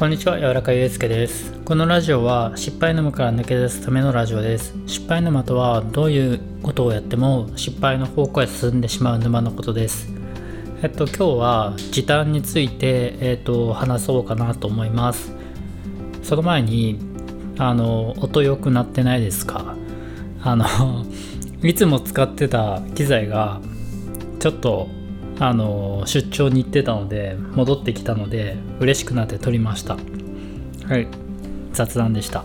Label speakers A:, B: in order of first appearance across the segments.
A: こんにちは、柔らかゆうすけです。このラジオは失敗沼から抜け出すためのラジオです。失敗沼とはどういうことをやっても失敗の方向へ進んでしまう沼のことです。えっと今日は時短についてえっと話そうかなと思います。その前にあの音良くなってないですか？あのいつも使ってた機材がちょっとあの出張に行ってたので戻ってきたので嬉しくなって撮りました。はい。雑談でした、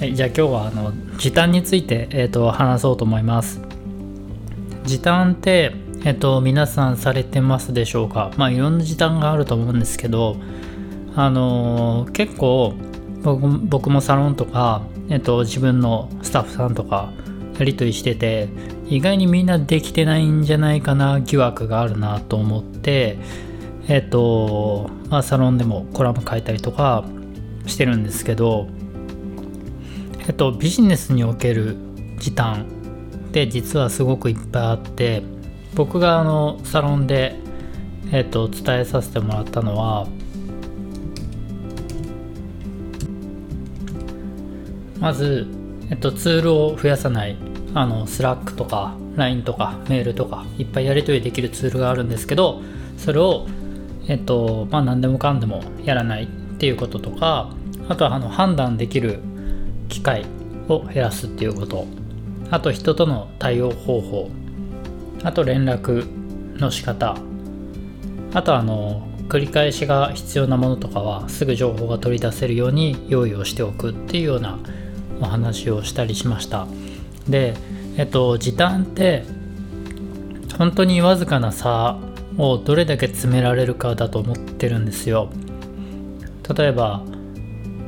A: はい、じゃあ今日はあの時短について、えー、と話そうと思います。時短って、えー、と皆さんされてますでしょうか？まあいろんな時短があると思うんですけどあのー結構僕僕もサロンとか、えっと、自分のスタッフさんとかやり取りしてて意外にみんなできてないんじゃないかな疑惑があるなと思ってえっとまあサロンでもコラム書いたりとかしてるんですけどえっとビジネスにおける時短って実はすごくいっぱいあって僕があのサロンでえっと伝えさせてもらったのはまず、えっと、ツールを増やさない。あの Slack とか LINE とかメールとかいっぱいやり取りできるツールがあるんですけどそれをえっとまあ何でもかんでもやらないっていうこととかあとはあの判断できる機会を減らすっていうこと。あと人との対応方法。あと連絡の仕方。あとあの繰り返しが必要なものとかはすぐ情報が取り出せるように用意をしておくっていうようなお話をしたりしました。でえっと時短って本当にわずかな差をどれだけ詰められるかだと思ってるんですよ。例えば、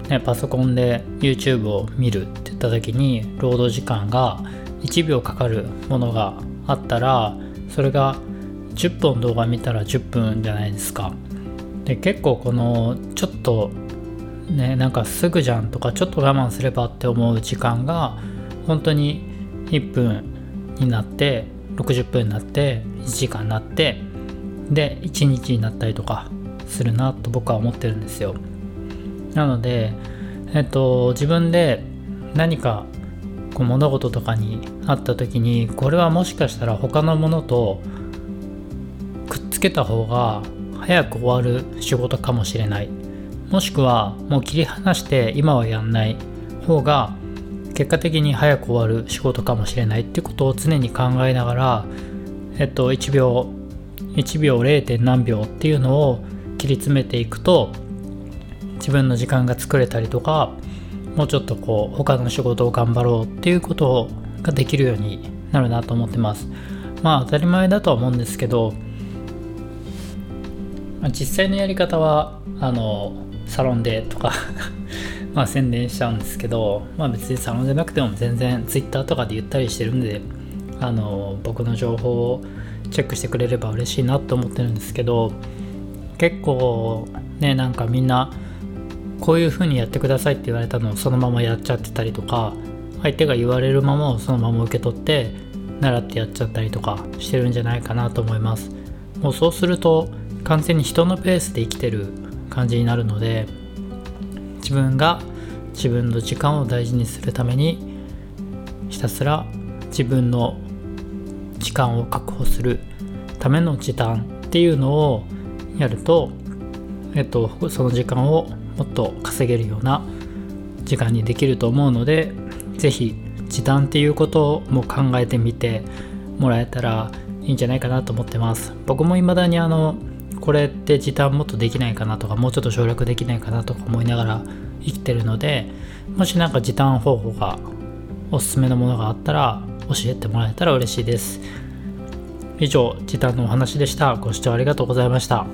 A: ね、パソコンで YouTube を見るって言った時に労働時間が1秒かかるものがあったらそれが10本動画見たら10分じゃないですか。で結構このちょっとねなんかすぐじゃんとかちょっと我慢すればって思う時間が本当に1分になって60分になって1時間になってで1日になったりとかするなと僕は思ってるんですよ。なのでえっと自分で何かこう物事とかにあった時にこれはもしかしたら他のものとくっつけた方が早く終わる仕事かもしれない。もしくはもう切り離して今はやんない方が結果的に早く終わる仕事かもしれないってことを常に考えながらえっと1秒1秒 0. 何秒っていうのを切り詰めていくと自分の時間が作れたりとかもうちょっとこう他の仕事を頑張ろうっていうことができるようになるなと思ってますまあ当たり前だとは思うんですけど実際のやり方はあのサロンでとかまあ宣伝しちゃうんですけど、まあ、別にサロンじゃなくても全然 Twitter とかで言ったりしてるんであの僕の情報をチェックしてくれれば嬉しいなと思ってるんですけど結構ねなんかみんなこういう風にやってくださいって言われたのをそのままやっちゃってたりとか相手が言われるままをそのまま受け取って習ってやっちゃったりとかしてるんじゃないかなと思います。もうそうすると完全に人のペースで生きてる感じになるので自分が自分の時間を大事にするためにひたすら自分の時間を確保するための時短っていうのをやると、えっと、その時間をもっと稼げるような時間にできると思うので是非時短っていうことも考えてみてもらえたらいいんじゃないかなと思ってます。僕も未だにあのこれって時短もっとできないかなとかもうちょっと省略できないかなとか思いながら生きてるのでもし何か時短方法がおすすめのものがあったら教えてもらえたら嬉しいです。以上時短のお話でした。ご視聴ありがとうございました。